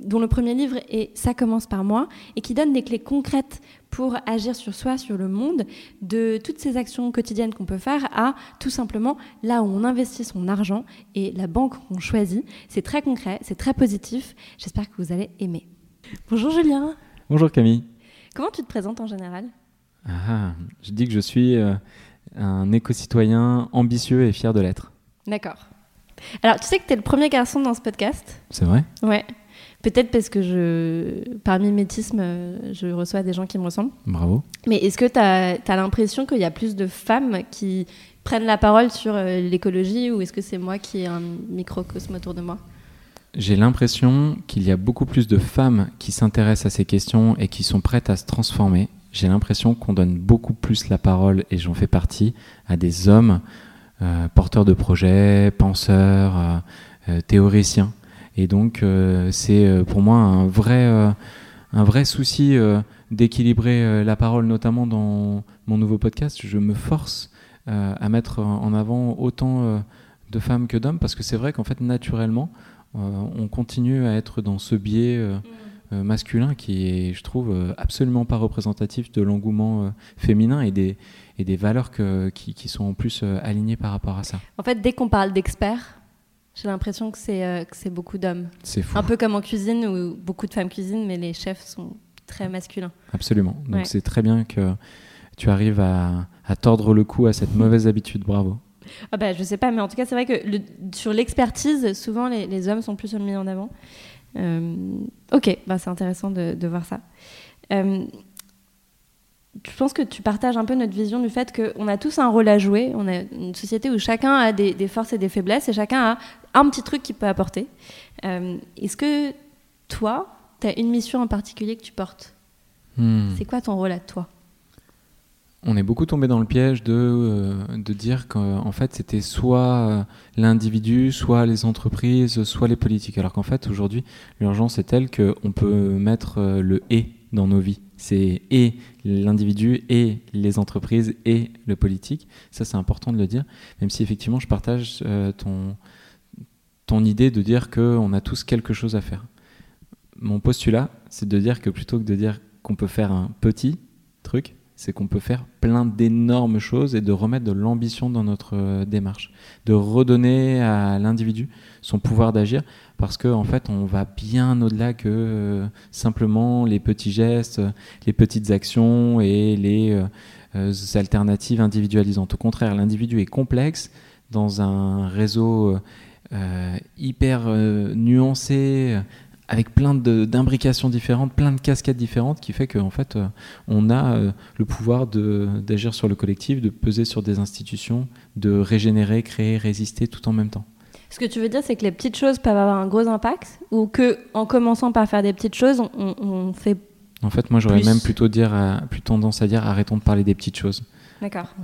dont le premier livre est Ça commence par moi et qui donne des clés concrètes pour agir sur soi, sur le monde, de toutes ces actions quotidiennes qu'on peut faire à tout simplement là où on investit son argent et la banque qu'on choisit. C'est très concret, c'est très positif. J'espère que vous allez aimer. Bonjour Julien. Bonjour Camille. Comment tu te présentes en général? Ah, Je dis que je suis euh, un éco-citoyen ambitieux et fier de l'être. D'accord. Alors, tu sais que tu es le premier garçon dans ce podcast? C'est vrai? Ouais. Peut-être parce que je, par mimétisme, je reçois des gens qui me ressemblent. Bravo. Mais est-ce que tu as, l'impression qu'il y a plus de femmes qui prennent la parole sur euh, l'écologie ou est-ce que c'est moi qui ai un microcosme autour de moi? J'ai l'impression qu'il y a beaucoup plus de femmes qui s'intéressent à ces questions et qui sont prêtes à se transformer. J'ai l'impression qu'on donne beaucoup plus la parole, et j'en fais partie, à des hommes euh, porteurs de projets, penseurs, euh, théoriciens et donc, euh, c'est euh, pour moi un vrai, euh, un vrai souci d'équilibrer la parole, notamment dans mon nouveau podcast. Je me force à mettre en avant autant de femmes que d'hommes, parce que c'est vrai qu'en fait, naturellement, on continue à être dans ce biais mm. masculin qui est, je trouve, absolument pas représentatif de l'engouement féminin et des, et des valeurs que, qui, qui, sont en plus alignées par rapport à ça. En fait, dès qu'on parle d'experts, j'ai l'impression que c'est euh, c'est beaucoup d'hommes. C'est fou. Un peu comme en cuisine où beaucoup de femmes cuisinent, mais les chefs sont très masculins. Absolument. Donc c'est très bien que tu arrives à, à, tordre le cou à cette mauvaise habitude. Bravo. Ah bah, je sais pas, mais en tout cas, c'est vrai que le, sur l'expertise, souvent les, les, hommes sont plus mis en avant. Euh, ok, bah, c'est intéressant de, de, voir ça. Euh, je pense que tu partages un peu notre vision du fait qu'on a tous un rôle à jouer. On a une société où chacun a des, des forces et des faiblesses et chacun a un petit truc qu'il peut apporter. Euh, est-ce que toi, tu as une mission en particulier que tu portes? Hmm. C'est quoi ton rôle à toi? On est beaucoup tombé dans le piège de, euh, de dire qu'en fait c'était soit euh, l'individu, soit les entreprises, soit les politiques. Alors qu'en fait aujourd'hui l'urgence est telle qu'on peut mettre le et dans nos vies. C'est et l'individu et les entreprises et le politique. Ça c'est important de le dire, même si effectivement je partage ton, ton idée de dire qu'on a tous quelque chose à faire. Mon postulat, c'est de dire que plutôt que de dire qu'on peut faire un petit truc, c'est qu'on peut faire plein d'énormes choses et de remettre de l'ambition dans notre euh, démarche, de redonner à l'individu son pouvoir d'agir, parce qu'en en fait, on va bien au-delà que euh, simplement les petits gestes, les petites actions et les euh, alternatives individualisantes. Au contraire, l'individu est complexe dans un réseau hyper euh, nuancé, avec plein d'imbrications différentes, plein de cascades différentes, qui fait qu'en fait, euh, on a le pouvoir d'agir sur le collectif, de peser sur des institutions, de régénérer, créer, résister tout en même temps. Ce que tu veux dire, c'est que les petites choses peuvent avoir un gros impact, ou que en commençant par faire des petites choses, on, fait. En fait, moi, j'aurais même plutôt dire, plus tendance à dire, arrêtons de parler des petites choses. D'accord.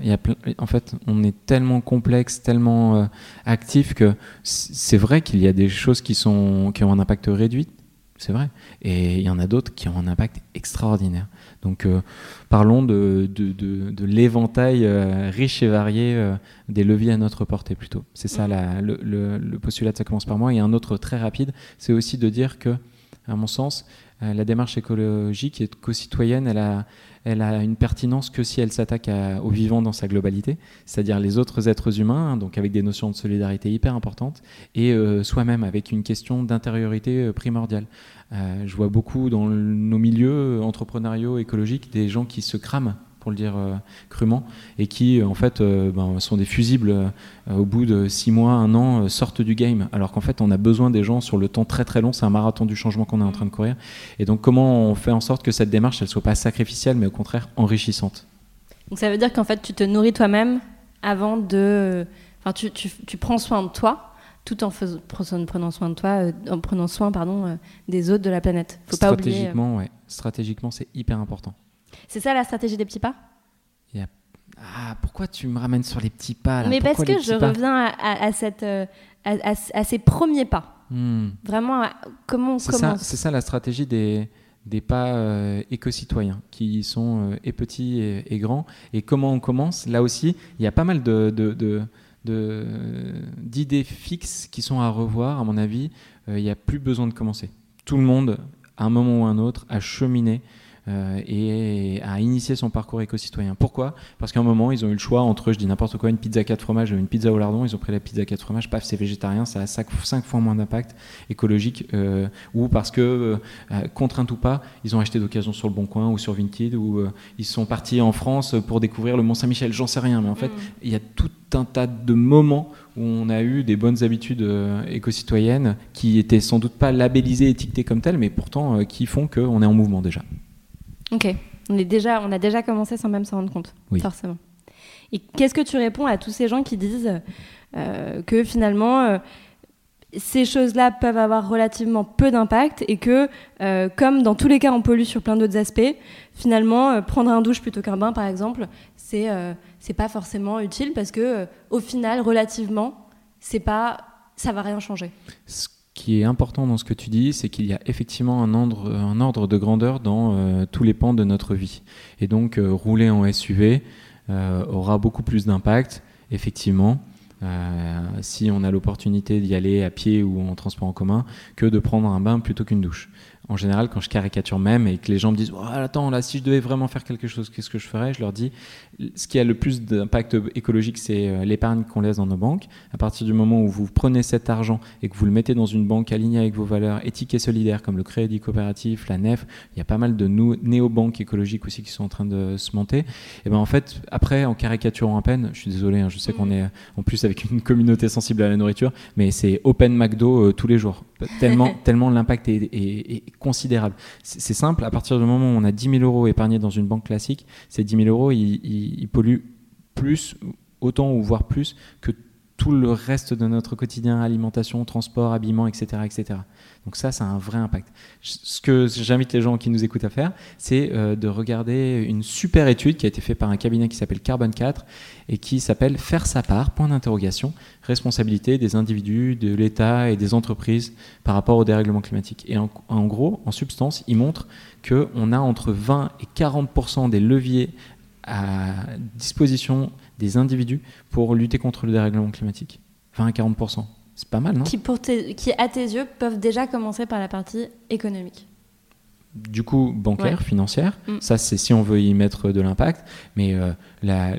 en fait, on est tellement complexe, tellement euh, actif que c'est vrai qu'il y a des choses qui, sont, qui ont un impact réduit, c'est vrai. Et il y en a d'autres qui ont un impact extraordinaire. Donc euh, parlons de, de, de, l'éventail euh, riche et varié des leviers à notre portée plutôt. C'est ça mm. la, le, le, le, postulat de ça commence par moi. Et un autre très rapide, c'est aussi de dire que, à mon sens, la démarche écologique et co-citoyenne, elle a, elle a une pertinence que si elle s'attaque au vivant dans sa globalité, c'est-à-dire les autres êtres humains, donc avec des notions de solidarité hyper importantes, et euh, soi-même avec une question d'intériorité euh, primordiale. Euh, je vois beaucoup dans nos milieux entrepreneuriaux, écologiques, des gens qui se crament pour le dire crûment, et qui en fait ben, sont des fusibles au bout de six mois, un an, sortent du game, alors qu'en fait on a besoin des gens sur le temps très très long, c'est un marathon du changement qu'on est en train de courir. Et donc comment on fait en sorte que cette démarche, elle soit pas sacrificielle, mais au contraire enrichissante? Donc ça veut dire qu'en fait tu te nourris toi-même avant de... Enfin tu, tu, tu prends soin de toi tout en, faisant, prenant soin de toi, euh, en prenant soin pardon, euh, des autres de la planète. Faut pas oublier. Euh, ouais. Stratégiquement, c'est hyper important. C'est ça la stratégie des petits pas? Ah, pourquoi tu me ramènes sur les petits pas là? Mais parce que je reviens à, cette, à, ces premiers pas. Hmm. Vraiment, comment on commence C'est ça la stratégie des, des pas éco-citoyens qui sont et petits et, grands. Et comment on commence? Là aussi, il y a pas mal de, de d'idées fixes qui sont à revoir, à mon avis, euh, il n'y a plus besoin de commencer. Tout le monde, à un moment ou un autre, a cheminé euh, et à initier son parcours éco-citoyen. Pourquoi? Parce qu'à un moment, ils ont eu le choix entre, je dis n'importe quoi, une pizza 4 fromages et une pizza au lardon. Ils ont pris la pizza 4 fromages, paf, c'est végétarien, ça a 5, fois moins d'impact écologique. Euh, ou parce que, euh, contrainte ou pas, ils ont acheté d'occasion sur le Bon Coin ou sur Vinted, ou ils sont partis en France pour découvrir le Mont-Saint-Michel. J'en sais rien, mais en fait, mm. il y a tout un tas de moments où on a eu des bonnes habitudes éco-citoyennes qui étaient sans doute pas labellisées, étiquetées comme telles, mais pourtant qui font qu'on est en mouvement déjà. Ok, on, est déjà, on a déjà commencé sans même s'en rendre compte, forcément. Et qu'est-ce que tu réponds à tous ces gens qui disent euh, que finalement, euh, ces choses-là peuvent avoir relativement peu d'impact et que, euh, comme dans tous les cas on pollue sur plein d'autres aspects, finalement, prendre un douche plutôt qu'un bain, par exemple, c'est c'est pas forcément utile parce que, au final, relativement, c'est pas, ça va rien changer qui est important dans ce que tu dis, c'est qu'il y a effectivement un ordre, de grandeur dans euh, tous les pans de notre vie. Et donc, euh, rouler en SUV euh, aura beaucoup plus d'impact, effectivement, si on a l'opportunité d'y aller à pied ou en transport en commun, que de prendre un bain plutôt qu'une douche en général, quand je caricature même et que les gens me disent oh, Attends, là, si je devais vraiment faire quelque chose, qu'est-ce que je ferais? Je leur dis Ce qui a le plus d'impact écologique, c'est euh, l'épargne qu'on laisse dans nos banques. À partir du moment où vous prenez cet argent et que vous le mettez dans une banque alignée avec vos valeurs éthiques et solidaires, comme le crédit coopératif, la NEF, il y a pas mal de néo-banques écologiques aussi qui sont en train de se monter. Et ben en fait, après, en caricaturant à peine, je suis désolé, hein, je sais qu'on est en plus avec une communauté sensible à la nourriture, mais c'est Open McDo euh, tous les jours. Tellement, tellement l'impact est considérable. C'est simple, à partir du moment où on a 10 000 euros épargnés dans une banque classique, ces 10 000 euros, ils, polluent plus, autant ou voire plus que tout le reste de notre quotidien, alimentation, transport, habillement, etc. etc. Donc ça, ça a un vrai impact. Ce que j'invite les gens qui nous écoutent à faire, c'est euh, de regarder une super étude qui a été faite par un cabinet qui s'appelle Carbone 4 et qui s'appelle Faire sa part, point d'interrogation, responsabilité des individus, de l'État et des entreprises par rapport au dérèglement climatique. Et en, gros, en substance, il montre qu'on a entre 20 et 40% des leviers à disposition des individus pour lutter contre le dérèglement climatique. 20 à 40%. C'est pas mal, non? Qui, pour qui, à tes yeux, peuvent déjà commencer par la partie économique. Du coup, bancaire, financière, mm. ça c'est si on veut y mettre de l'impact. Mais euh, la,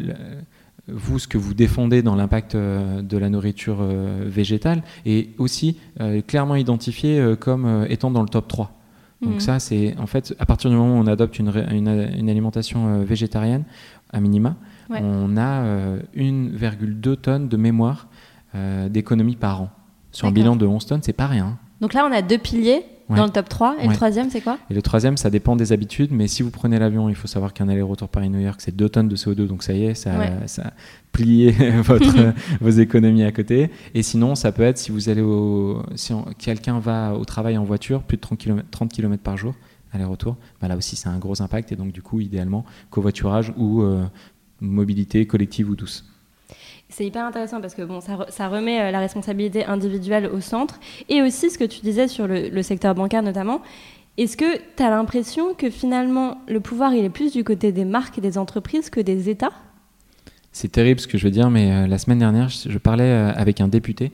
vous, ce que vous défendez dans l'impact euh, de la nourriture euh, végétale est aussi clairement identifié comme étant dans le top 3. Donc mm. ça, c'est en fait, à partir du moment où on adopte une, une, alimentation végétarienne, à minima, on a 1,2 tonnes de mémoire euh, d'économie par an. Sur un bilan de 11 tonnes, c'est pas rien. Donc là, on a deux piliers dans le top 3. Et le troisième, c'est quoi? Et le troisième, ça dépend des habitudes. Mais si vous prenez l'avion, il faut savoir qu'un aller-retour Paris-New York, c'est 2 tonnes de CO2. Donc ça y est, ça, ça a plié votre, vos économies à côté. Et sinon, ça peut être si vous allez au. Si quelqu'un va au travail en voiture, plus de 30 km, 30 km par jour, aller-retour, bah là aussi, c'est un gros impact. Et donc, du coup, idéalement, covoiturage ou euh, mobilité collective ou douce. C'est hyper intéressant parce que bon, ça, remet euh, la responsabilité individuelle au centre. Et aussi ce que tu disais sur le, secteur bancaire notamment. Est-ce que tu as l'impression que finalement le pouvoir il est plus du côté des marques et des entreprises que des États? C'est terrible ce que je veux dire, mais euh, la semaine dernière, je, parlais euh, avec un député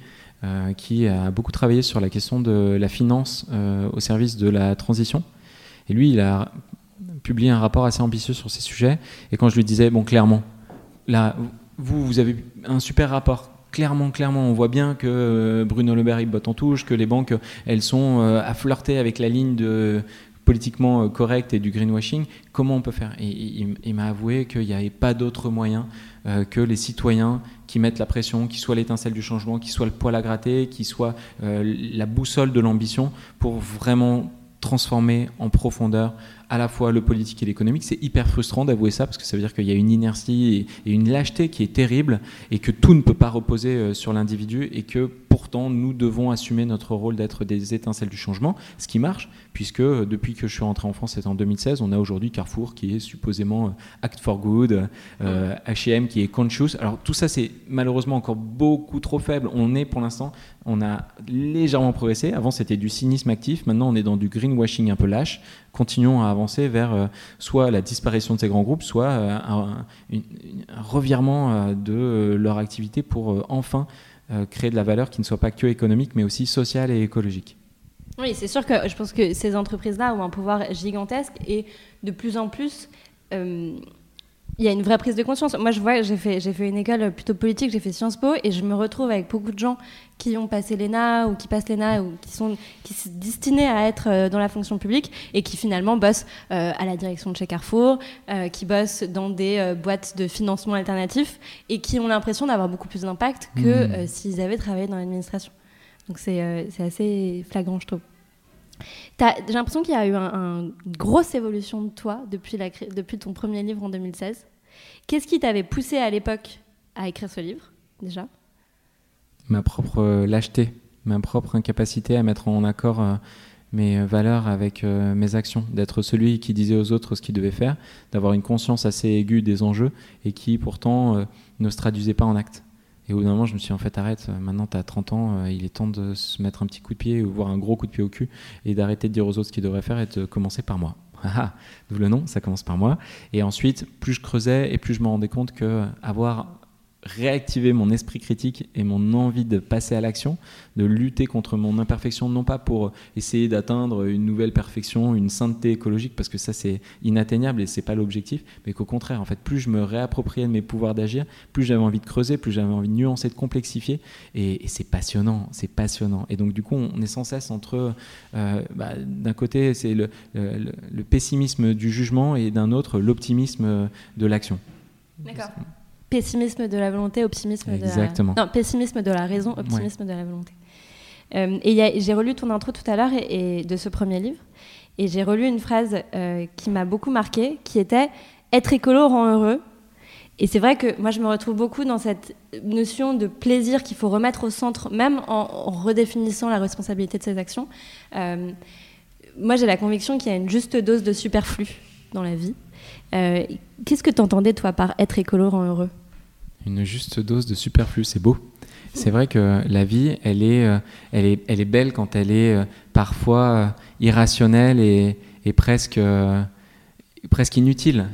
qui a beaucoup travaillé sur la question de la finance au service de la transition. Et lui, il a publié un rapport assez ambitieux sur ces sujets. Et quand je lui disais, bon, clairement, là, vous, vous avez un super rapport. Clairement, clairement, on voit bien que euh, Bruno Le Maire il botte en touche, que les banques elles sont euh, à flirter avec la ligne de politiquement correct et du greenwashing, comment on peut faire? Et il, m'a avoué qu'il n'y avait pas d'autre moyen que les citoyens qui mettent la pression, qui soient l'étincelle du changement, qui soit le poil à gratter, qui soit la boussole de l'ambition pour vraiment transformer en profondeur à la fois le politique et l'économique. C'est hyper frustrant d'avouer ça parce que ça veut dire qu'il y a une inertie et, une lâcheté qui est terrible et que tout ne peut pas reposer euh, sur l'individu et que pourtant nous devons assumer notre rôle d'être des étincelles du changement, ce qui marche puisque euh, depuis que je suis rentré en France, c'est en 2016, on a aujourd'hui Carrefour qui est supposément euh, Act for Good, H&M qui est Conscious. Alors tout ça c'est malheureusement encore beaucoup trop faible. On est pour l'instant, on a légèrement progressé. Avant c'était du cynisme actif, maintenant on est dans du greenwashing un peu lâche. Continuons à avancer vers soit la disparition de ces grands groupes, soit un, revirement de leur activité pour enfin créer de la valeur qui ne soit pas que économique, mais aussi sociale et écologique. Oui, c'est sûr que je pense que ces entreprises-là ont un pouvoir gigantesque et de plus en plus, il y a une vraie prise de conscience. Moi, je vois, j'ai fait, j'ai fait une école plutôt politique, j'ai fait Sciences Po, et je me retrouve avec beaucoup de gens qui ont passé l'ENA ou qui passent l'ENA ou qui sont, qui sont destinés à être euh, dans la fonction publique et qui finalement bossent euh, à la direction de chez Carrefour, euh, qui bossent dans des boîtes de financement alternatif et qui ont l'impression d'avoir beaucoup plus d'impact que mmh. s'ils avaient travaillé dans l'administration. Donc c'est, c'est assez flagrant, je trouve. J'ai l'impression qu'il y a eu une grosse évolution de toi depuis, ton premier livre en 2016. Qu'est-ce qui t'avait poussé à l'époque à écrire ce livre, déjà? Ma propre euh, lâcheté, ma propre incapacité à mettre en accord euh, mes valeurs avec euh, mes actions, d'être celui qui disait aux autres ce qu'ils devaient faire, d'avoir une conscience assez aiguë des enjeux et qui pourtant ne se traduisait pas en actes. Et au bout d'un moment, je me suis dit, en fait, arrête, maintenant tu as 30 ans, il est temps de se mettre un petit coup de pied ou voir un gros coup de pied au cul et d'arrêter de dire aux autres ce qu'ils devraient faire et de commencer par moi. D'où le nom, ça commence par moi. Et ensuite, plus je creusais et plus je me rendais compte que avoir réactiver mon esprit critique et mon envie de passer à l'action, de lutter contre mon imperfection, non pas pour essayer d'atteindre une nouvelle perfection, une sainteté écologique, parce que ça c'est inatteignable et c'est pas l'objectif, mais qu'au contraire, en fait, plus je me réappropriais mes pouvoirs d'agir, plus j'avais envie de creuser, plus j'avais envie de nuancer, de complexifier, et, c'est passionnant, c'est passionnant. Et donc du coup, on est sans cesse entre, euh, bah, d'un côté, c'est le, le pessimisme du jugement et d'un autre, l'optimisme de l'action. D'accord pessimisme de la volonté, optimisme de la... Non, pessimisme de la raison, optimisme de la volonté. Euh, et j'ai relu ton intro tout à l'heure et, de ce premier livre, et j'ai relu une phrase euh, qui m'a beaucoup marquée, qui était « Être écolo rend heureux ». Et c'est vrai que moi, je me retrouve beaucoup dans cette notion de plaisir qu'il faut remettre au centre, même en, redéfinissant la responsabilité de ses actions. Euh, moi, j'ai la conviction qu'il y a une juste dose de superflu dans la vie. Euh, qu'est-ce que tu entendais, toi, par être écolo rend heureux Une juste dose de superflu, c'est beau. C'est vrai que la vie, elle est, euh, elle est, elle est belle quand elle est euh, parfois irrationnelle et, presque, presque inutile.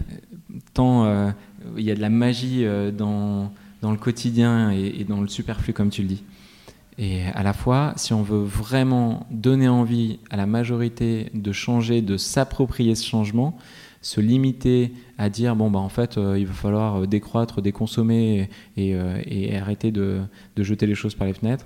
Tant il y a de la magie dans, dans le quotidien et, et, dans le superflu, comme tu le dis. Et à la fois, si on veut vraiment donner envie à la majorité de changer, de s'approprier ce changement, se limiter à dire bon bah en fait euh, il va falloir euh, décroître, déconsommer et, euh, et arrêter de, de, jeter les choses par les fenêtres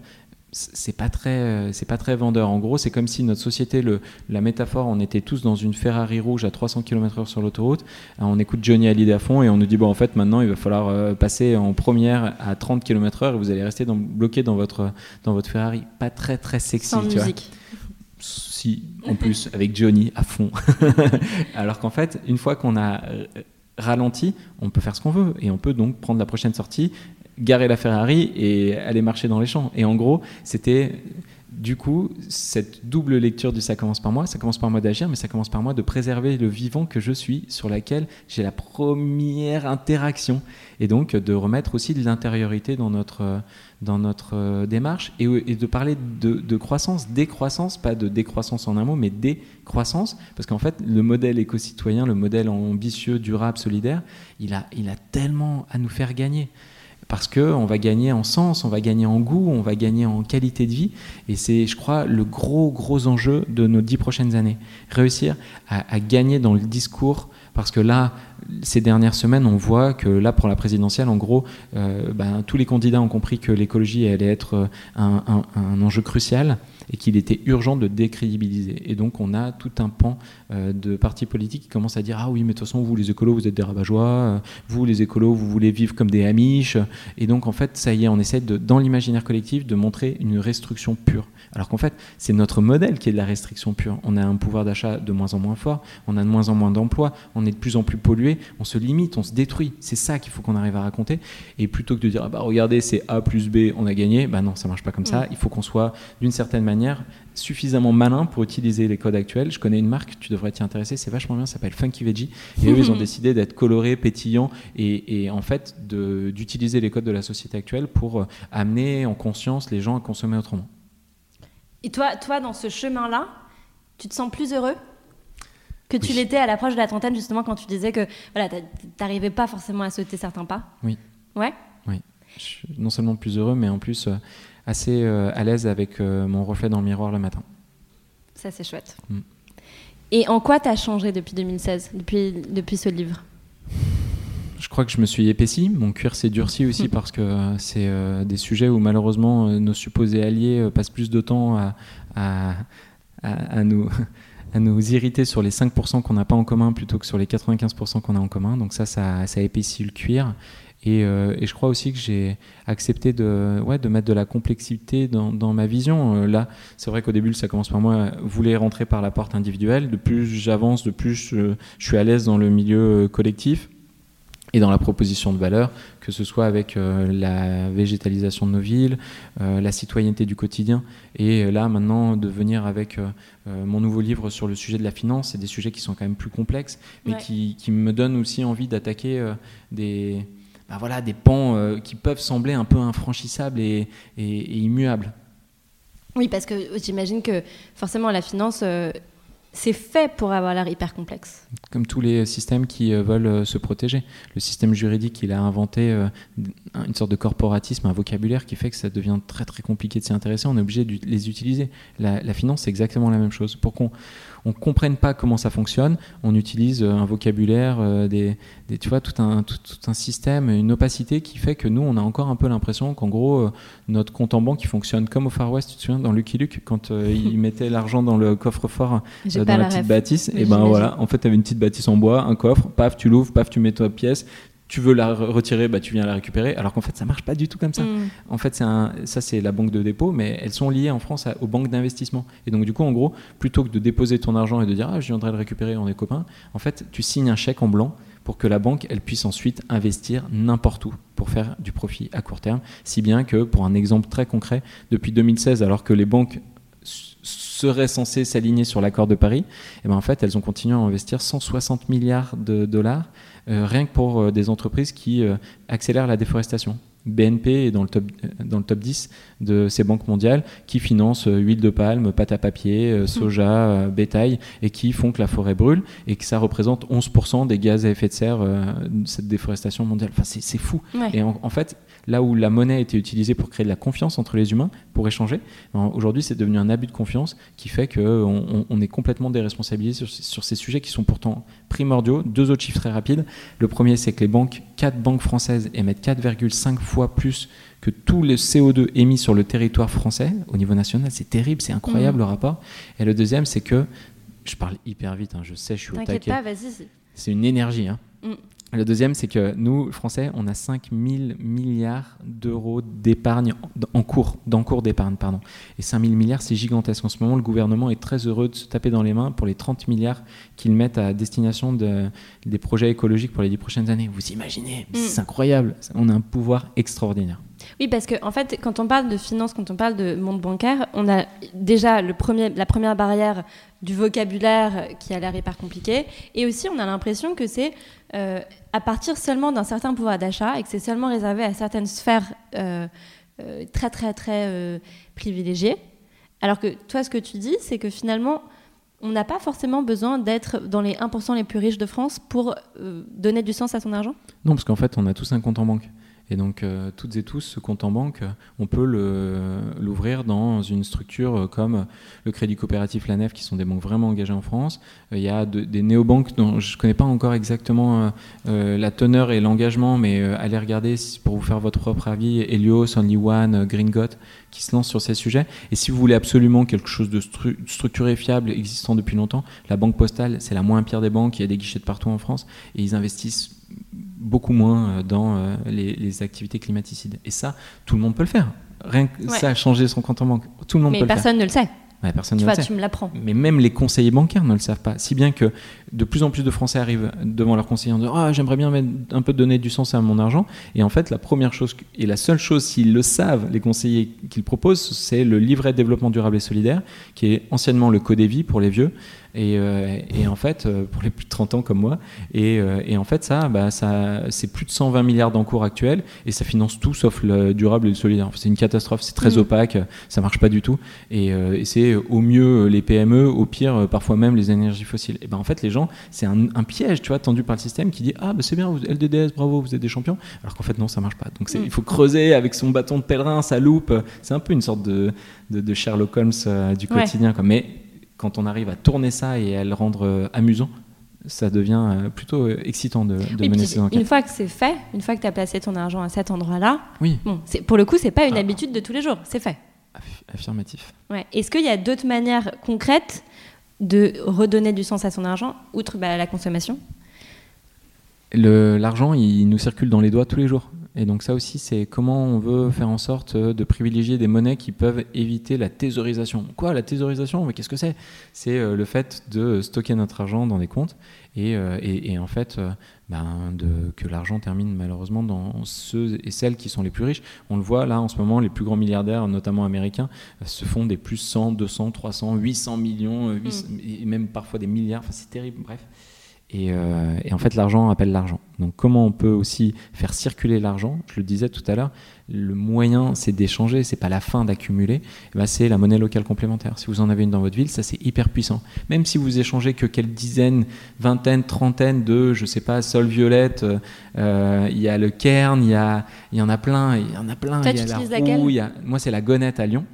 c'est pas très c'est pas très vendeur. En gros c'est comme si notre société le, la métaphore on était tous dans une Ferrari rouge à 300 km/h sur l'autoroute on écoute Johnny Hallyday à fond et on nous dit bon en fait maintenant il va falloir passer en première à 30 km/h et vous allez rester dans, bloqué dans votre dans votre Ferrari. Pas très très sexy Sans musique si, en plus, avec Johnny à fond. Alors qu'en fait, une fois qu'on a euh, ralenti, on peut faire ce qu'on veut. Et on peut donc prendre la prochaine sortie, garer la Ferrari et aller marcher dans les champs. Et en gros, c'était du coup, cette double lecture du ça commence par moi, ça commence par moi d'agir, mais ça commence par moi de préserver le vivant que je suis, sur laquelle j'ai la première interaction, et donc de remettre aussi de l'intériorité dans notre, dans notre euh, démarche, et, de parler de, croissance, décroissance, pas de décroissance en un mot, mais décroissance, parce qu'en fait, le modèle éco-citoyen, le modèle ambitieux, durable, solidaire, il a, il a tellement à nous faire gagner parce qu'on va gagner en sens, on va gagner en goût, on va gagner en qualité de vie. Et c'est, je crois, le gros, gros enjeu de nos dix prochaines années. Réussir à, gagner dans le discours, parce que là, ces dernières semaines, on voit que là, pour la présidentielle, en gros, euh, ben, tous les candidats ont compris que l'écologie allait être un, un enjeu crucial et qu'il était urgent de décrédibiliser. Et donc on a tout un pan euh, de partis politiques qui commencent à dire ah oui mais de toute façon vous les écolos vous êtes des rabat-joie, euh, vous les écolos vous voulez vivre comme des amiches. Et donc en fait ça y est on essaie dans l'imaginaire collectif de montrer une restriction pure. Alors qu'en fait c'est notre modèle qui est de la restriction pure. On a un pouvoir d'achat de moins en moins fort, on a de moins en moins d'emplois, on est de plus en plus pollué, on se limite, on se détruit. C'est ça qu'il faut qu'on arrive à raconter. Et plutôt que de dire ah bah regardez c'est A plus B on a gagné, bah non ça marche pas comme ça. Mm. Il faut qu'on soit d'une certaine manière suffisamment malin pour utiliser les codes actuels. Je connais une marque, tu devrais t'y intéresser, c'est vachement bien, ça s'appelle Funky Veggie. Et eux, ils ont décidé d'être colorés, pétillants et, en fait d'utiliser les codes de la société actuelle pour euh, amener en conscience les gens à consommer autrement. Et toi, toi dans ce chemin-là, tu te sens plus heureux? Que tu l'étais à l'approche de la trentaine, justement, quand tu disais que voilà, t'arrivais pas forcément à sauter certains pas Oui. Ouais Oui. Je suis non seulement plus heureux, mais en plus, euh, assez euh, à l'aise avec euh, mon reflet dans le miroir le matin. Ça, c'est chouette. Mm. Et en quoi tu as changé depuis 2016, depuis, depuis ce livre? Je crois que je me suis épaissi, mon cuir s'est durci aussi parce que euh, c'est des sujets où malheureusement nos supposés alliés passent plus de temps à, à, à, nous, à nous irriter sur les 5% qu'on n'a pas en commun plutôt que sur les 95% qu'on a en commun. Donc ça, ça, ça épaissit le cuir. Euh, et, je crois aussi que j'ai accepté de, ouais, de mettre de la complexité dans, dans ma vision. Euh, là, c'est vrai qu'au début, ça commence par moi, voulais rentrer par la porte individuelle. De plus j'avance, de plus je, suis à l'aise dans le milieu euh, collectif et dans la proposition de valeur, que ce soit avec la végétalisation de nos villes, la citoyenneté du quotidien, et là maintenant de venir avec mon nouveau livre sur le sujet de la finance, c'est des sujets qui sont quand même plus complexes, mais qui, qui, me donnent aussi envie d'attaquer des, bah voilà, des pans euh, qui peuvent sembler un peu infranchissables et, immuables. Oui, parce que j'imagine que forcément la finance, euh, c'est fait pour avoir l'air hyper complexe. Comme tous les systèmes qui euh, veulent se protéger. Le système juridique, il a inventé une sorte de corporatisme, un vocabulaire qui fait que ça devient très très compliqué de s'y intéresser. On est obligé de les utiliser. La, la finance, c'est exactement la même chose. Pour qu'on on comprenne pas comment ça fonctionne, on utilise euh, un vocabulaire, euh, des, tu vois, tout un, tout, un système, une opacité qui fait que nous, on a encore un peu l'impression qu'en gros, euh, notre compte en banque, il fonctionne comme au Far West, tu te souviens, dans Lucky Luke, quand il mettait l'argent dans le coffre-fort dans la, petite bâtisse, et ben voilà, en fait, tu avais une petite bâtisse en bois, un coffre, paf, tu l'ouvres, paf, tu mets ta pièce, tu veux la retirer, bah, tu viens la récupérer. Alors qu'en fait, ça marche pas du tout comme ça. Mm. En fait, un, ça, c'est la banque de dépôt, mais elles sont liées en France aux banques d'investissement. Et donc, du coup, en gros, plutôt que de déposer ton argent et de dire, ah, je viendrai le récupérer, on est copains, en fait, tu signes un chèque en blanc pour que la banque, elle puisse ensuite investir n'importe où pour faire du profit à court terme. Si bien que, pour un exemple très concret, depuis 2016, alors que les banques seraient censées s'aligner sur l'accord de Paris, et eh ben en fait, elles ont continué à investir 160 milliards de dollars rien que pour euh, des entreprises qui euh, accélèrent la déforestation. BNP est dans le top, dans le top 10 de ces banques mondiales qui financent huile de palme, pâte à papier, soja, bétail et qui font que la forêt brûle et que ça représente 11% des gaz à effet de serre de cette déforestation mondiale. Enfin, c'est fou. Et en, fait, là où la monnaie a été utilisée pour créer de la confiance entre les humains, pour échanger, ben, aujourd'hui c'est devenu un abus de confiance qui fait qu'on on est complètement déresponsabilisé sur, sur, ces sujets qui sont pourtant primordiaux. Deux autres chiffres très rapides. Le premier c'est que les banques, quatre banques françaises émettent 4,5 fois plus que tous les CO2 émis sur le territoire français au niveau national. C'est terrible, c'est incroyable mmh. le rapport. Et le deuxième c'est que, je parle hyper vite, hein, je sais, je suis au taquet. pas, vas-y. C'est une énergie. Hein. Mmh. Le deuxième, c'est que nous, Français, on a 5 000 milliards d'euros d'épargne en cours, d'encours d'épargne, pardon. Et 5 000 milliards, c'est gigantesque. En ce moment, le gouvernement est très heureux de se taper dans les mains pour les 30 milliards qu'ils mettent à destination de, des projets écologiques pour les 10 prochaines années. Vous imaginez mm. C'est incroyable. On a un pouvoir extraordinaire. Oui, parce qu'en en fait, quand on parle de finance, quand on parle de monde bancaire, on a déjà la première barrière du vocabulaire qui a l'air hyper compliqué. Et aussi, on a l'impression que c'est euh, à partir seulement d'un certain pouvoir d'achat et que c'est seulement réservé à certaines sphères euh, euh, très, très, très privilégiées. Alors que toi, ce que tu dis, c'est que finalement, on n'a pas forcément besoin d'être dans les 1% les plus riches de France pour donner du sens à son argent? Non, parce qu'en fait, on a tous un compte en banque. Et donc, euh, toutes et tous, ce compte en banque, on peut l'ouvrir dans une structure comme le Crédit Coopératif La Nef, qui sont des banques vraiment engagées en France. Il y a des néobanques dont je ne connais pas encore exactement la teneur et l'engagement, mais allez regarder pour vous faire votre propre avis. Helios, Only One, Green qui se lancent sur ces sujets. Et si vous voulez absolument quelque chose de structuré, fiable, existant depuis longtemps, la Banque Postale, c'est la moins pire des banques. Il y a des guichets de partout en France et ils investissent beaucoup moins euh, dans euh, les, activités climaticides. Et ça, tout le monde peut le faire. Rien que ça, changer son compte en banque, tout le monde peut le faire. Mais personne ne le sait. personne tu ne vois, le sait. tu me l'apprends. Mais même les conseillers bancaires ne le savent pas. Si bien que de plus en plus de Français arrivent devant leurs conseillers en disant ah, j'aimerais bien mettre un peu donner du sens à mon argent. Et en fait, la première chose et la seule chose, s'ils le savent, les conseillers qu'ils proposent, c'est le livret de développement durable et solidaire, qui est anciennement le Codévi pour les vieux, euh, et, en fait, euh, pour les plus de 30 ans comme moi, et, euh, en fait, ça, bah, ça c'est plus de 120 milliards d'encours actuels, et ça finance tout sauf le durable et le solidaire. C'est une catastrophe, c'est très mm. opaque, ça marche pas du tout, et, c'est au mieux les PME, au pire parfois même les énergies fossiles. Et ben en fait, les gens, c'est un, piège, tu vois, tendu par le système qui dit ah bah, c'est bien, vous, LDDS, bravo, vous êtes des champions, alors qu'en fait non, ça marche pas. Donc mm. il faut creuser avec son bâton de pèlerin, sa loupe. C'est un peu une sorte de, de, Sherlock Holmes du quotidien, quoi. Mais quand on arrive à tourner ça et à le rendre euh, amusant, ça devient euh, plutôt euh, excitant de, mener ces enquêtes. Une fois que c'est fait, une fois que tu as placé ton argent à cet endroit-là, oui. bon, pour le coup, c'est pas une ah. habitude de tous les jours, c'est fait. Affirmatif. Ouais. Est-ce qu'il y a d'autres manières concrètes de redonner du sens à son argent, outre bah, la consommation? L'argent, il nous circule dans les doigts tous les jours. Et donc ça aussi, c'est comment on veut faire en sorte euh, de privilégier des monnaies qui peuvent éviter la thésaurisation. Quoi, la thésaurisation? Mais qu'est-ce que c'est? C'est euh, le fait de stocker notre argent dans des comptes et, euh, et, en fait ben, de, que l'argent termine malheureusement dans ceux et celles qui sont les plus riches. On le voit là en ce moment, les plus grands milliardaires, notamment américains, se font des plus 100, 200, 300, 800 millions, mm. et même parfois des milliards. Enfin, c'est terrible, bref. Euh, et, en fait, l'argent appelle l'argent. Donc, comment on peut aussi faire circuler l'argent? Je le disais tout à l'heure, le moyen, c'est d'échanger, c'est pas la fin d'accumuler. Eh ben, c'est la monnaie locale complémentaire. Si vous en avez une dans votre ville, ça c'est hyper puissant. Même si vous échangez que quelques dizaines, vingtaines, trentaines de, je sais pas, sol violette, euh, il y a le Cairn, il y, y en a plein, il y en a plein. Toi, il y a la moi, c'est la Gonette à Lyon.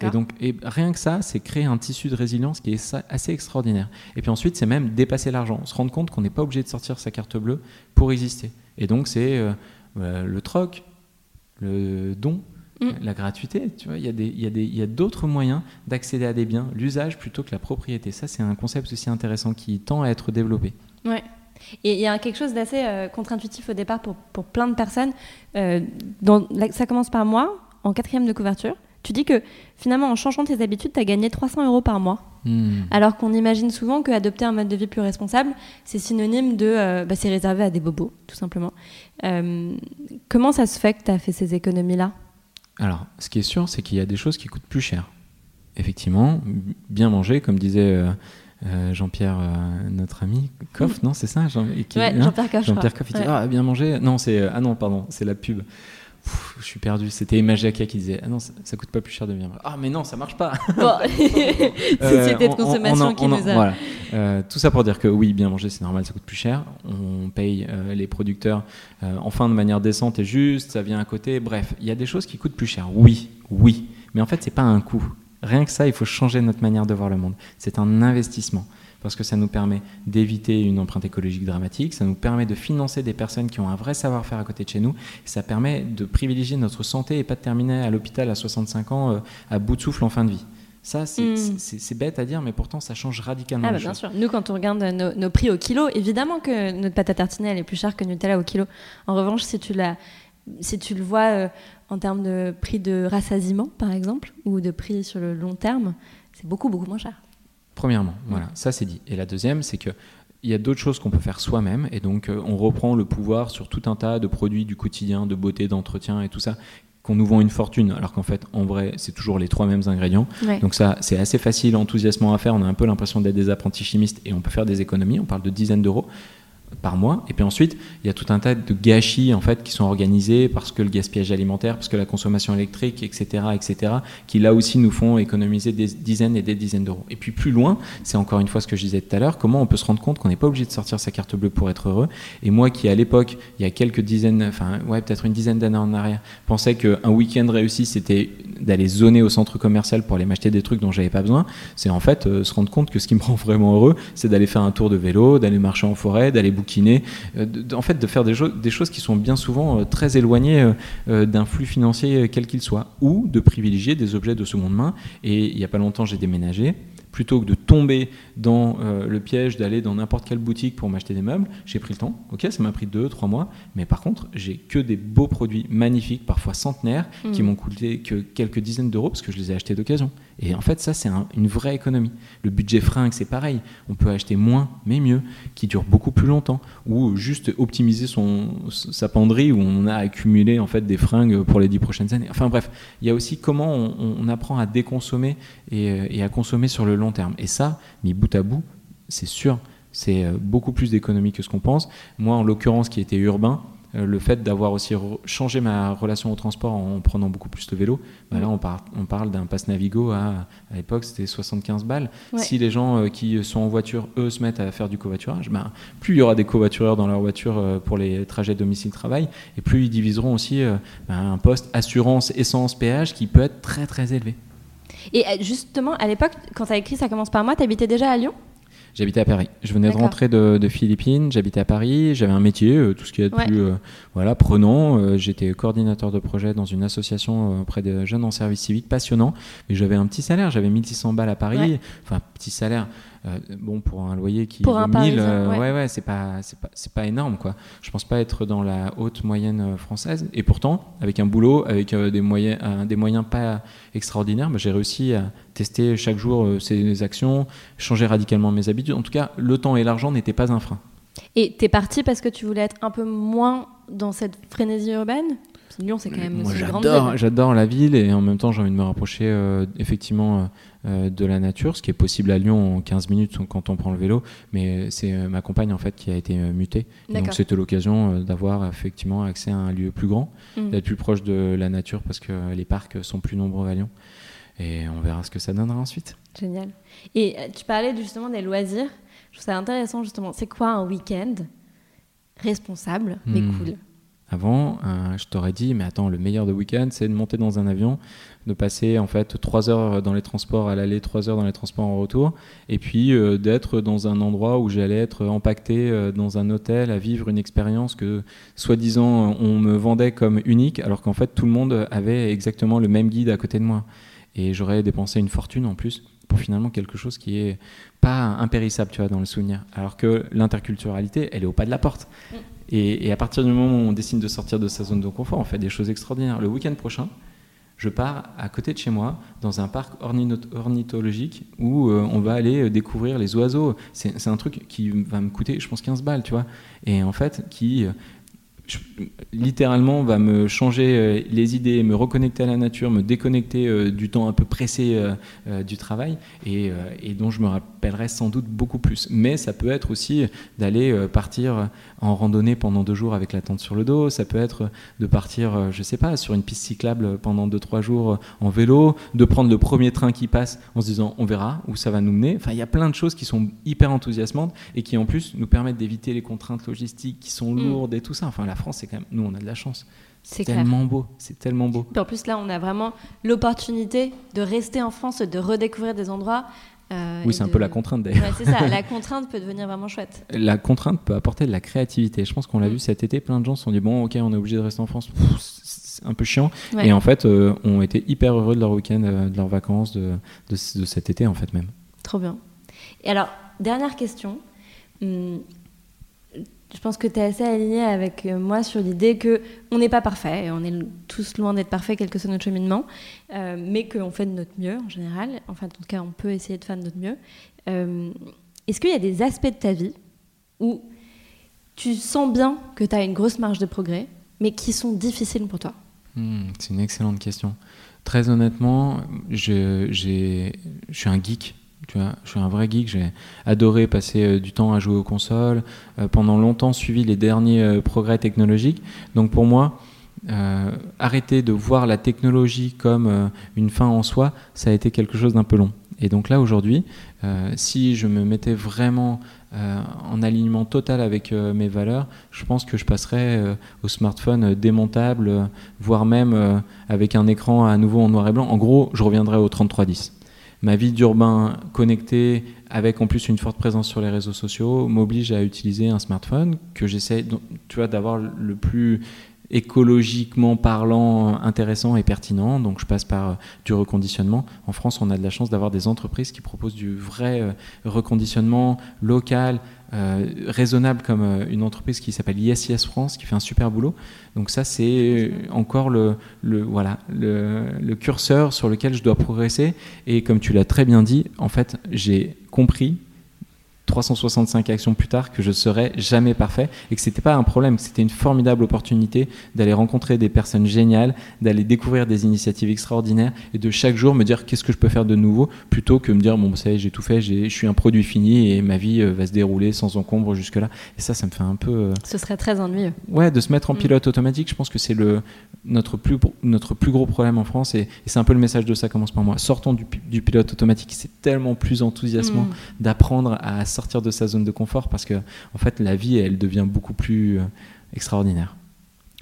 Et donc, et rien que ça, c'est créer un tissu de résilience qui est assez extraordinaire. Et puis ensuite, c'est même dépasser l'argent. Se rendre compte qu'on n'est pas obligé de sortir sa carte bleue pour exister. Et donc, c'est euh, euh, le troc, le don, mm. la gratuité. Tu vois, il y a d'autres moyens d'accéder à des biens, l'usage plutôt que la propriété. Ça, c'est un concept aussi intéressant qui tend à être développé. Ouais. Et il y a quelque chose d'assez euh, contre-intuitif au départ pour, pour, plein de personnes. ça commence par moi, en quatrième de couverture. Tu dis que finalement, en changeant tes habitudes, tu as gagné 300 euros par mois. Hmm. Alors qu'on imagine souvent qu'adopter un mode de vie plus responsable, c'est synonyme de. Euh, bah, c'est réservé à des bobos, tout simplement. Euh, comment ça se fait que tu as fait ces économies-là? Alors, ce qui est sûr, c'est qu'il y a des choses qui coûtent plus cher. Effectivement, bien manger, comme disait. Euh, Jean-Pierre, notre ami, Coff, non, c'est ça Jean, hein? Jean-Pierre Coff. Jean-Pierre Coff, il dit Ah, bien manger. Non, c'est. Ah non, pardon, c'est la pub je suis perdu. C'était Emma qui disait Ah non, ça, coûte pas plus cher de bien Ah, mais non, ça marche pas. Bon. Société de consommation qui nous a. Voilà. Euh, tout ça pour dire que oui, bien manger, c'est normal, ça coûte plus cher. On paye euh, les producteurs euh, enfin de manière décente et juste, ça vient à côté. Bref, il y a des choses qui coûtent plus cher. Oui, oui. Mais en fait, c'est pas un coût. Rien que ça, il faut changer notre manière de voir le monde. C'est un investissement parce que ça nous permet d'éviter une empreinte écologique dramatique, ça nous permet de financer des personnes qui ont un vrai savoir-faire à côté de chez nous, et ça permet de privilégier notre santé et pas de terminer à l'hôpital à 65 ans euh, à bout de souffle en fin de vie. Ça, hmm. c'est bête à dire, mais pourtant, ça change radicalement. Ah bah bien sûr. Nous, quand on regarde nos, prix au kilo, évidemment que notre pâte à tartiner, elle est plus chère que Nutella au kilo. En revanche, si tu, la, si tu le vois euh, en termes de prix de rassasiement, par exemple, ou de prix sur le long terme, c'est beaucoup, beaucoup moins cher. Premièrement, voilà, ça c'est dit. Et la deuxième, c'est que il y a d'autres choses qu'on peut faire soi-même, et donc euh, on reprend le pouvoir sur tout un tas de produits du quotidien, de beauté, d'entretien et tout ça, qu'on nous vend une fortune, alors qu'en fait, en vrai, c'est toujours les trois mêmes ingrédients. Donc ça, c'est assez facile, enthousiasmant à faire. On a un peu l'impression d'être des apprentis chimistes et on peut faire des économies. On parle de dizaines d'euros. Par mois. Et puis ensuite, il y a tout un tas de gâchis en fait qui sont organisés parce que le gaspillage alimentaire, parce que la consommation électrique, etc., etc., qui là aussi nous font économiser des dizaines et des dizaines d'euros. Et puis plus loin, c'est encore une fois ce que je disais tout à l'heure, comment on peut se rendre compte qu'on n'est pas obligé de sortir sa carte bleue pour être heureux. Et moi qui à l'époque, il y a quelques dizaines, enfin ouais, peut-être une dizaine d'années en arrière, pensais qu'un week-end réussi, c'était d'aller zoner au centre commercial pour aller m'acheter des trucs dont j'avais pas besoin. C'est en fait euh, se rendre compte que ce qui me rend vraiment heureux, c'est d'aller faire un tour de vélo, d'aller marcher en forêt, d'aller bouquiner, euh, en fait de faire des, des, choses qui sont bien souvent euh, très éloignées euh, d'un flux financier quel qu'il soit, ou de privilégier des objets de seconde main. Et il n'y a pas longtemps, j'ai déménagé plutôt que de tomber dans le piège d'aller dans n'importe quelle boutique pour m'acheter des meubles, j'ai pris le temps. Ok, ça m'a pris deux, trois mois, mais par contre, j'ai que des beaux produits magnifiques, parfois centenaires, qui mmh. m'ont coûté que quelques dizaines d'euros parce que je les ai achetés d'occasion. Et en fait, ça, c'est une vraie économie. Le budget fringue, c'est pareil. On peut acheter moins, mais mieux, qui dure beaucoup plus longtemps. Ou juste optimiser son, sa penderie où on a accumulé en fait des fringues pour les dix prochaines années. Enfin bref, il y a aussi comment on, apprend à déconsommer et, et, à consommer sur le long terme. Et ça, mis bout à bout, c'est sûr, c'est euh, beaucoup plus d'économie que ce qu'on pense. Moi, en l'occurrence, qui était urbain, euh, le fait d'avoir aussi changé ma relation au transport en prenant beaucoup plus le vélo, bah là on, on parle d'un pass Navigo à, à l'époque c'était 75 balles. Si les gens euh, qui sont en voiture, eux, se mettent à faire du covoiturage, bah, plus il y aura des covoitureurs dans leur voiture euh, pour les trajets domicile-travail, et plus ils diviseront aussi bah, un poste assurance, essence, péage qui peut être très très élevé. Et justement, à l'époque, quand tu as écrit Ça commence par moi, tu habitais déjà à Lyon? J'habitais à Paris. Je venais de rentrer de, Philippines, j'habitais à Paris, j'avais un métier, euh, tout ce qui est plus euh, voilà, prenant. Euh, j'étais coordinateur de projet dans une association auprès des jeunes en service civique, passionnant. Mais j'avais un petit salaire, j'avais 1600 balles à Paris. Enfin, petit salaire. Euh, bon, pour un loyer qui pour vaut 1000, euh, ouais, ouais, c'est pas, c'est pas, c'est pas énorme, quoi. Je pense pas être dans la haute moyenne euh, française. Et pourtant, avec un boulot, avec des moyens, des moyens pas extraordinaires, bah, j'ai réussi à tester chaque jour ces actions, changer radicalement mes habitudes. En tout cas, le temps et l'argent n'étaient pas un frein. Et t'es parti parce que tu voulais être un peu moins dans cette frénésie urbaine? Lyon, c'est quand même Moi, j'adore, j'adore la ville et en même temps, j'ai envie de me rapprocher effectivement euh, de la nature, ce qui est possible à Lyon en 15 minutes quand on prend le vélo, mais c'est euh, ma compagne en fait qui a été euh, mutée. Donc c'était l'occasion d'avoir effectivement accès à un lieu plus grand, mm. d'être plus proche de la nature parce que les parcs sont plus nombreux à Lyon. Et on verra ce que ça donnera ensuite. Génial. Et tu parlais justement des loisirs. Je trouve ça intéressant justement. C'est quoi un week-end? Responsable mais hmm. cool avant, je t'aurais dit, mais attends, le meilleur de week-end, c'est de monter dans un avion, de passer en fait trois heures dans les transports à l'aller, trois heures dans les transports en retour, et puis euh, d'être dans un endroit où j'allais être empaqueté euh, dans un hôtel à vivre une expérience que soi-disant on me vendait comme unique, alors qu'en fait tout le monde avait exactement le même guide à côté de moi. Et j'aurais dépensé une fortune en plus pour finalement quelque chose qui est pas impérissable, tu vois, dans le souvenir. Alors que l'interculturalité, elle est au pas de la porte. Et, à partir du moment où on décide de sortir de sa zone de confort, on fait des choses extraordinaires. Le week-end prochain, je pars à côté de chez moi dans un parc ornithologique où euh, on va aller euh, découvrir les oiseaux. C'est un truc qui va me coûter, je pense, 15 balles, tu vois. Et en fait, qui littéralement va me changer euh, les idées, me reconnecter à la nature, me déconnecter euh, du temps un peu pressé euh, du travail et, dont je me rappellerai sans doute beaucoup plus. Mais ça peut être aussi d'aller partir en randonnée pendant deux jours avec la tente sur le dos, ça peut être de partir, je sais pas, sur une piste cyclable pendant deux, trois jours en vélo, de prendre le premier train qui passe en se disant on verra où ça va nous mener. Enfin, il y a plein de choses qui sont hyper enthousiasmantes et qui en plus nous permettent d'éviter les contraintes logistiques qui sont mm. lourdes et tout ça. Enfin, la France, c'est quand même, nous, on a de la chance. C'est tellement beau, c'est tellement beau. en plus, là, on a vraiment l'opportunité de rester en France, de redécouvrir des endroits. Euh, oui, c'est un peu la contrainte d'ailleurs. c'est ça, la contrainte peut devenir vraiment chouette. La contrainte peut apporter de la créativité. Je pense qu'on l'a mm. vu cet été, plein de gens se sont dit bon, ok, on est obligé de rester en France, c'est un peu chiant. Et en fait, euh, ont été hyper heureux de leur week-end, euh, de leurs vacances, de, de, cet été en fait même. Trop bien. Et alors, dernière question. Hum, je pense que tu es assez aligné avec euh, moi sur l'idée que on n'est pas parfait, on est tous loin d'être parfait, quel que soit notre cheminement, euh, mais qu'on fait de notre mieux en général. Enfin, en tout cas, on peut essayer de faire de notre mieux. Euh, est-ce qu'il y a des aspects de ta vie où tu sens bien que tu as une grosse marge de progrès, mais qui sont difficiles pour toi? Hmm, C'est une excellente question. Très honnêtement, je, je suis un geek Je suis un vrai geek, j'ai adoré passer du temps à jouer aux consoles, pendant longtemps suivi les derniers progrès technologiques. Donc pour moi, arrêter de voir la technologie comme une fin en soi, ça a été quelque chose d'un peu long. Et donc là, aujourd'hui, euh, si je me mettais vraiment euh, en alignement total avec euh, mes valeurs, je pense que je passerais au smartphone démontable, voire même avec un écran à nouveau en noir et blanc. En gros, je reviendrais au 3310. Ma vie d'urbain connecté, avec en plus une forte présence sur les réseaux sociaux, m'oblige à utiliser un smartphone que j'essaie, d'avoir le plus écologiquement parlant intéressant et pertinent. Donc je passe par euh, du reconditionnement. En France, on a de la chance d'avoir des entreprises qui proposent du vrai euh, reconditionnement local, euh, raisonnable comme une entreprise qui s'appelle ISIS France, qui fait un super boulot. Donc ça, c'est encore le, voilà, le, curseur sur lequel je dois progresser. Et comme tu l'as très bien dit, en fait, j'ai compris 365 actions plus tard que je serais jamais parfait et que c'était pas un problème, que c'était une formidable opportunité d'aller rencontrer des personnes géniales, d'aller découvrir des initiatives extraordinaires et de chaque jour me dire qu'est-ce que je peux faire de nouveau plutôt que me dire bon ça y est j'ai tout fait, je suis un produit fini et ma vie euh, va se dérouler sans encombre jusque là et ça ça me fait un peu euh, ce serait très ennuyeux ouais de se mettre en mm. pilote automatique je pense que c'est le notre plus notre plus gros problème en France et, c'est un peu le message de ça commence par moi sortons du, pilote automatique c'est tellement plus enthousiasmant mm. d'apprendre à sortir de sa zone de confort parce que en fait la vie elle devient beaucoup plus euh, extraordinaire.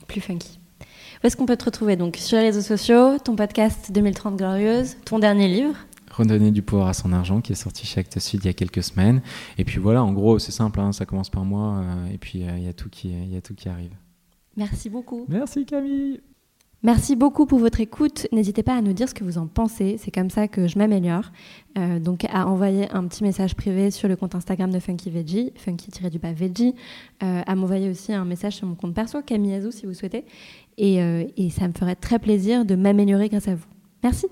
Plus funky. Où est-ce qu'on peut te retrouver donc sur les réseaux sociaux, ton podcast 2030 glorieuse, ton dernier livre? Redonner du pouvoir à son argent qui est sorti chez Actes Sud il y a quelques semaines. Et puis voilà, en gros, c'est simple, hein, ça commence par moi euh, et puis euh, il y, a tout qui, y a tout qui arrive. Merci beaucoup. Merci Camille. Merci beaucoup pour votre écoute. N'hésitez pas à nous dire ce que vous en pensez. C'est comme ça que je m'améliore. Euh, donc à envoyer un petit message privé sur le compte Instagram de Funky Veggie, funky-du-bas Veggie. Euh, à m'envoyer aussi un message sur mon compte perso, Camille Azou, si vous souhaitez. Et, euh, et ça me ferait très plaisir de m'améliorer grâce à vous. Merci.